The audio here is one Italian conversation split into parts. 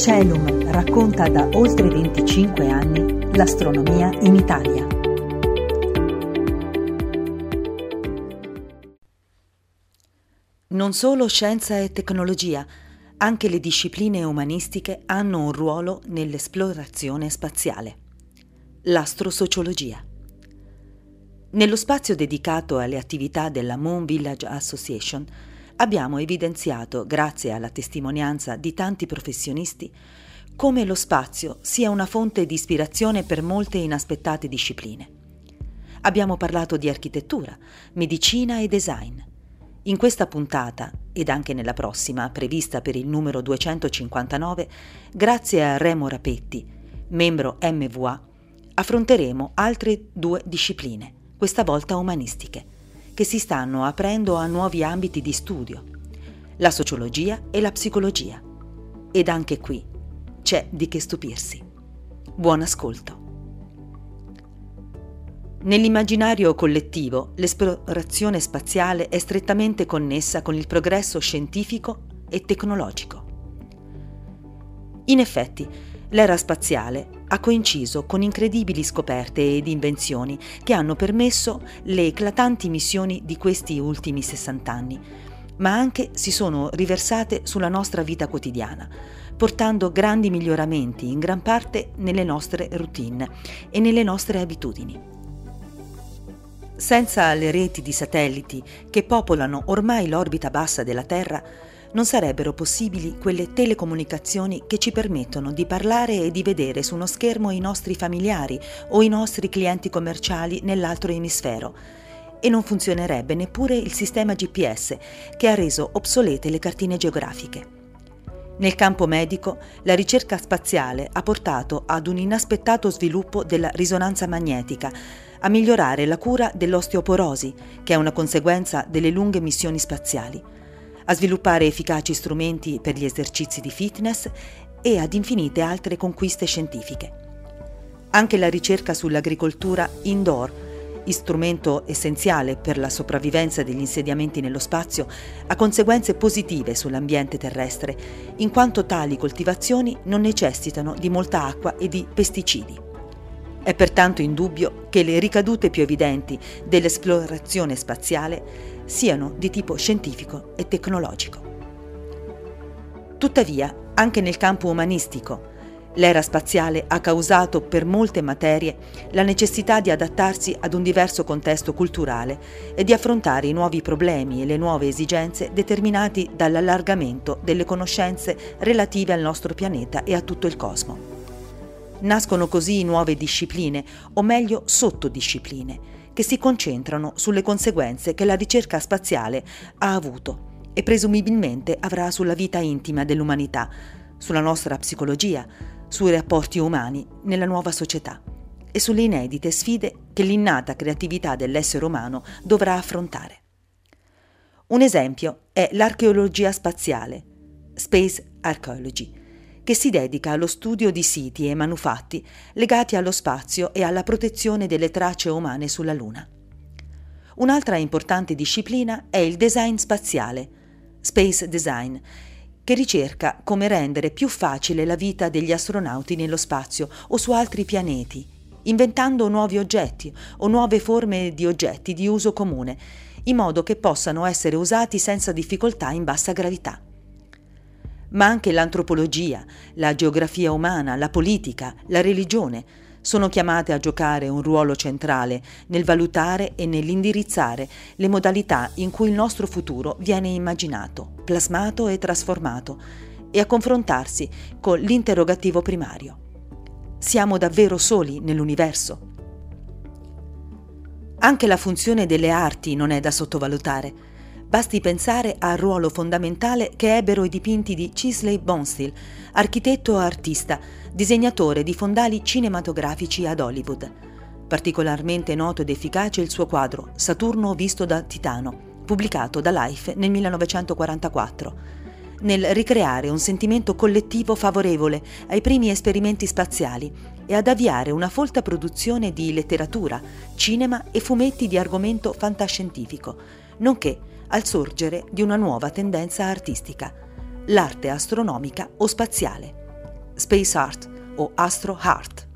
Celum racconta da oltre 25 anni l'astronomia in Italia. Non solo scienza e tecnologia, anche le discipline umanistiche hanno un ruolo nell'esplorazione spaziale. L'astrosociologia. Nello spazio dedicato alle attività della Moon Village Association abbiamo evidenziato, grazie alla testimonianza di tanti professionisti, come lo spazio sia una fonte di ispirazione per molte inaspettate discipline. Abbiamo parlato di architettura, medicina e design. In questa puntata, ed anche nella prossima, prevista per il numero 259, grazie a Remo Rapetti, membro MVA, affronteremo altre due discipline questa volta umanistiche, che si stanno aprendo a nuovi ambiti di studio, la sociologia e la psicologia. Ed anche qui c'è di che stupirsi. Buon ascolto. Nell'immaginario collettivo l'esplorazione spaziale è strettamente connessa con il progresso scientifico e tecnologico. In effetti, l'era spaziale ha coinciso con incredibili scoperte ed invenzioni che hanno permesso le eclatanti missioni di questi ultimi 60 anni, ma anche si sono riversate sulla nostra vita quotidiana, portando grandi miglioramenti in gran parte nelle nostre routine e nelle nostre abitudini. Senza le reti di satelliti che popolano ormai l'orbita bassa della Terra, non sarebbero possibili quelle telecomunicazioni che ci permettono di parlare e di vedere su uno schermo i nostri familiari o i nostri clienti commerciali nell'altro emisfero. E non funzionerebbe neppure il sistema GPS che ha reso obsolete le cartine geografiche. Nel campo medico, la ricerca spaziale ha portato ad un inaspettato sviluppo della risonanza magnetica, a migliorare la cura dell'osteoporosi, che è una conseguenza delle lunghe missioni spaziali a sviluppare efficaci strumenti per gli esercizi di fitness e ad infinite altre conquiste scientifiche. Anche la ricerca sull'agricoltura indoor, strumento essenziale per la sopravvivenza degli insediamenti nello spazio, ha conseguenze positive sull'ambiente terrestre, in quanto tali coltivazioni non necessitano di molta acqua e di pesticidi. È pertanto indubbio che le ricadute più evidenti dell'esplorazione spaziale siano di tipo scientifico e tecnologico. Tuttavia, anche nel campo umanistico, l'era spaziale ha causato per molte materie la necessità di adattarsi ad un diverso contesto culturale e di affrontare i nuovi problemi e le nuove esigenze determinati dall'allargamento delle conoscenze relative al nostro pianeta e a tutto il cosmo. Nascono così nuove discipline, o meglio sottodiscipline, che si concentrano sulle conseguenze che la ricerca spaziale ha avuto e presumibilmente avrà sulla vita intima dell'umanità, sulla nostra psicologia, sui rapporti umani nella nuova società e sulle inedite sfide che l'innata creatività dell'essere umano dovrà affrontare. Un esempio è l'archeologia spaziale, Space Archaeology, che si dedica allo studio di siti e manufatti legati allo spazio e alla protezione delle tracce umane sulla Luna. Un'altra importante disciplina è il design spaziale, Space Design, che ricerca come rendere più facile la vita degli astronauti nello spazio o su altri pianeti, inventando nuovi oggetti o nuove forme di oggetti di uso comune, in modo che possano essere usati senza difficoltà in bassa gravità ma anche l'antropologia, la geografia umana, la politica, la religione sono chiamate a giocare un ruolo centrale nel valutare e nell'indirizzare le modalità in cui il nostro futuro viene immaginato, plasmato e trasformato e a confrontarsi con l'interrogativo primario. Siamo davvero soli nell'universo? Anche la funzione delle arti non è da sottovalutare. Basti pensare al ruolo fondamentale che ebbero i dipinti di Chisley Bonsteel, architetto e artista, disegnatore di fondali cinematografici ad Hollywood. Particolarmente noto ed efficace il suo quadro Saturno visto da Titano, pubblicato da Life nel 1944, nel ricreare un sentimento collettivo favorevole ai primi esperimenti spaziali e ad avviare una folta produzione di letteratura, cinema e fumetti di argomento fantascientifico, nonché al sorgere di una nuova tendenza artistica, l'arte astronomica o spaziale. Space Art o Astro Art.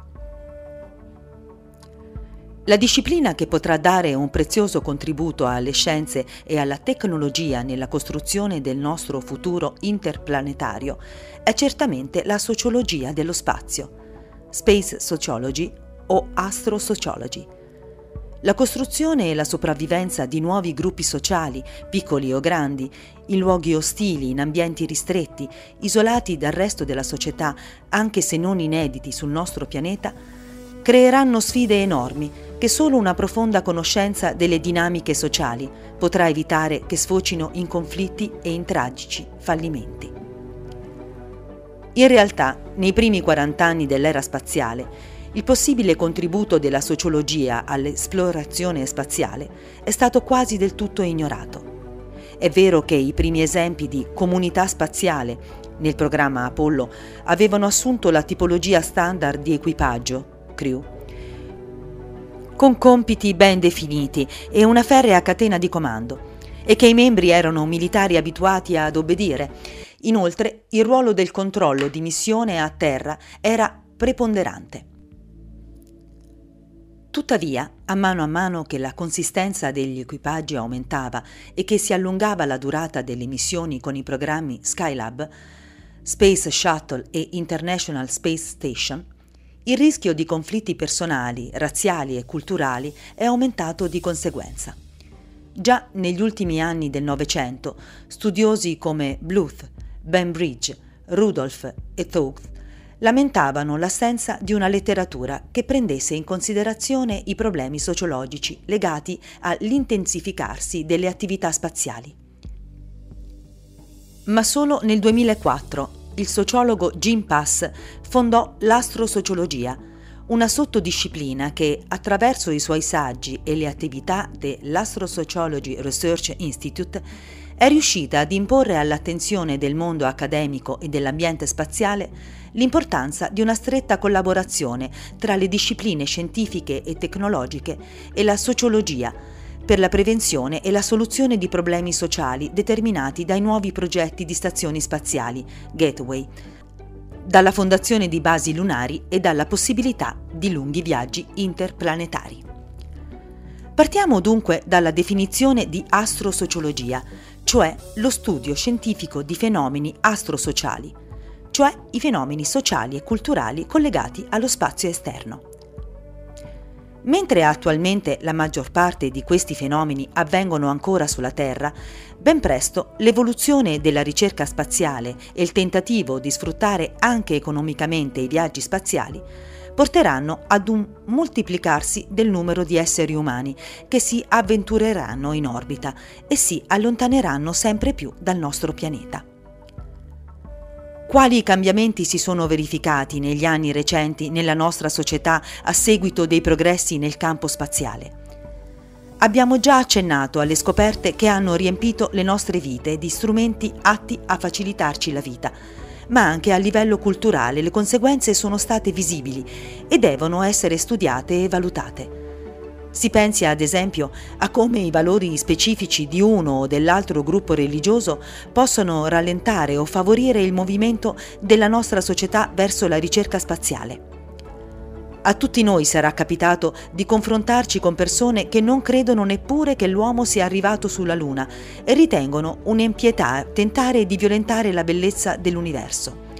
La disciplina che potrà dare un prezioso contributo alle scienze e alla tecnologia nella costruzione del nostro futuro interplanetario è certamente la sociologia dello spazio, Space Sociology o Astrosociology. La costruzione e la sopravvivenza di nuovi gruppi sociali, piccoli o grandi, in luoghi ostili, in ambienti ristretti, isolati dal resto della società, anche se non inediti sul nostro pianeta, creeranno sfide enormi che solo una profonda conoscenza delle dinamiche sociali potrà evitare che sfocino in conflitti e in tragici fallimenti. In realtà, nei primi 40 anni dell'era spaziale, il possibile contributo della sociologia all'esplorazione spaziale è stato quasi del tutto ignorato. È vero che i primi esempi di comunità spaziale nel programma Apollo avevano assunto la tipologia standard di equipaggio, crew, con compiti ben definiti e una ferrea catena di comando, e che i membri erano militari abituati ad obbedire. Inoltre, il ruolo del controllo di missione a terra era preponderante. Tuttavia, a mano a mano che la consistenza degli equipaggi aumentava e che si allungava la durata delle missioni con i programmi Skylab, Space Shuttle e International Space Station, il rischio di conflitti personali, razziali e culturali è aumentato di conseguenza. Già negli ultimi anni del Novecento, studiosi come Bluth, Bainbridge, Rudolph e Thoth lamentavano l'assenza di una letteratura che prendesse in considerazione i problemi sociologici legati all'intensificarsi delle attività spaziali. Ma solo nel 2004 il sociologo Jim Pass fondò l'astrosociologia, una sottodisciplina che, attraverso i suoi saggi e le attività dell'Astrosociology Research Institute, è riuscita ad imporre all'attenzione del mondo accademico e dell'ambiente spaziale l'importanza di una stretta collaborazione tra le discipline scientifiche e tecnologiche e la sociologia, per la prevenzione e la soluzione di problemi sociali determinati dai nuovi progetti di stazioni spaziali, Gateway, dalla fondazione di basi lunari e dalla possibilità di lunghi viaggi interplanetari. Partiamo dunque dalla definizione di astrosociologia, cioè lo studio scientifico di fenomeni astrosociali, cioè i fenomeni sociali e culturali collegati allo spazio esterno. Mentre attualmente la maggior parte di questi fenomeni avvengono ancora sulla Terra, ben presto l'evoluzione della ricerca spaziale e il tentativo di sfruttare anche economicamente i viaggi spaziali porteranno ad un moltiplicarsi del numero di esseri umani che si avventureranno in orbita e si allontaneranno sempre più dal nostro pianeta. Quali cambiamenti si sono verificati negli anni recenti nella nostra società a seguito dei progressi nel campo spaziale? Abbiamo già accennato alle scoperte che hanno riempito le nostre vite di strumenti atti a facilitarci la vita, ma anche a livello culturale le conseguenze sono state visibili e devono essere studiate e valutate. Si pensi ad esempio a come i valori specifici di uno o dell'altro gruppo religioso possono rallentare o favorire il movimento della nostra società verso la ricerca spaziale. A tutti noi sarà capitato di confrontarci con persone che non credono neppure che l'uomo sia arrivato sulla Luna e ritengono un'impietà tentare di violentare la bellezza dell'universo.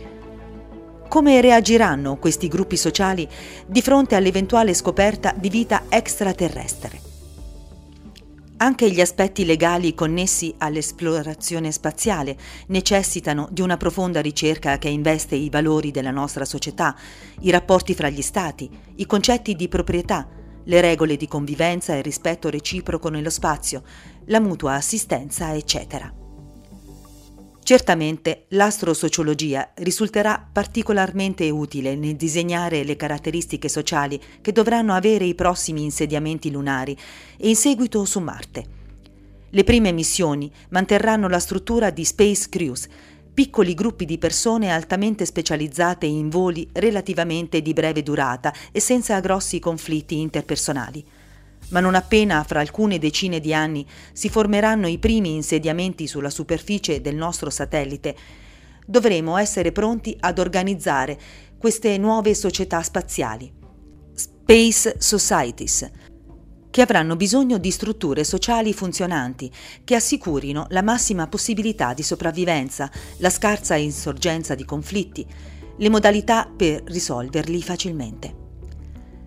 Come reagiranno questi gruppi sociali di fronte all'eventuale scoperta di vita extraterrestre? Anche gli aspetti legali connessi all'esplorazione spaziale necessitano di una profonda ricerca che investe i valori della nostra società, i rapporti fra gli stati, i concetti di proprietà, le regole di convivenza e rispetto reciproco nello spazio, la mutua assistenza, eccetera. Certamente l'astrosociologia risulterà particolarmente utile nel disegnare le caratteristiche sociali che dovranno avere i prossimi insediamenti lunari e in seguito su Marte. Le prime missioni manterranno la struttura di Space Crews, piccoli gruppi di persone altamente specializzate in voli relativamente di breve durata e senza grossi conflitti interpersonali ma non appena fra alcune decine di anni si formeranno i primi insediamenti sulla superficie del nostro satellite, dovremo essere pronti ad organizzare queste nuove società spaziali, Space Societies, che avranno bisogno di strutture sociali funzionanti che assicurino la massima possibilità di sopravvivenza, la scarsa insorgenza di conflitti, le modalità per risolverli facilmente.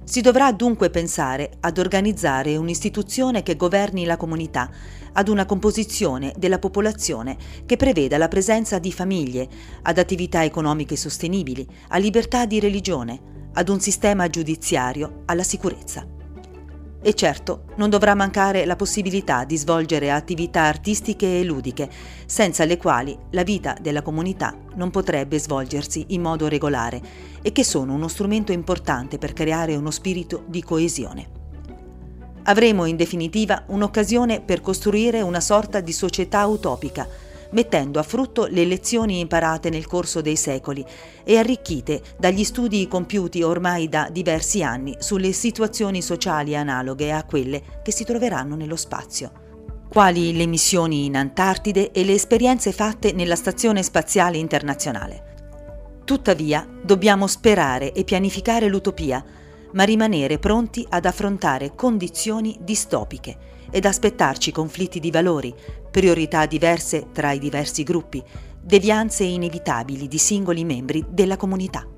Si dovrà dunque pensare ad organizzare un'istituzione che governi la comunità, ad una composizione della popolazione che preveda la presenza di famiglie, ad attività economiche sostenibili, a libertà di religione, ad un sistema giudiziario, alla sicurezza. E certo, non dovrà mancare la possibilità di svolgere attività artistiche e ludiche, senza le quali la vita della comunità non potrebbe svolgersi in modo regolare e che sono uno strumento importante per creare uno spirito di coesione. Avremo in definitiva un'occasione per costruire una sorta di società utopica, mettendo a frutto le lezioni imparate nel corso dei secoli e arricchite dagli studi compiuti ormai da diversi anni sulle situazioni sociali analoghe a quelle che si troveranno nello spazio quali le missioni in Antartide e le esperienze fatte nella Stazione Spaziale Internazionale. Tuttavia, dobbiamo sperare e pianificare l'utopia, ma rimanere pronti ad affrontare condizioni distopiche ed aspettarci conflitti di valori, priorità diverse tra i diversi gruppi, devianze inevitabili di singoli membri della comunità.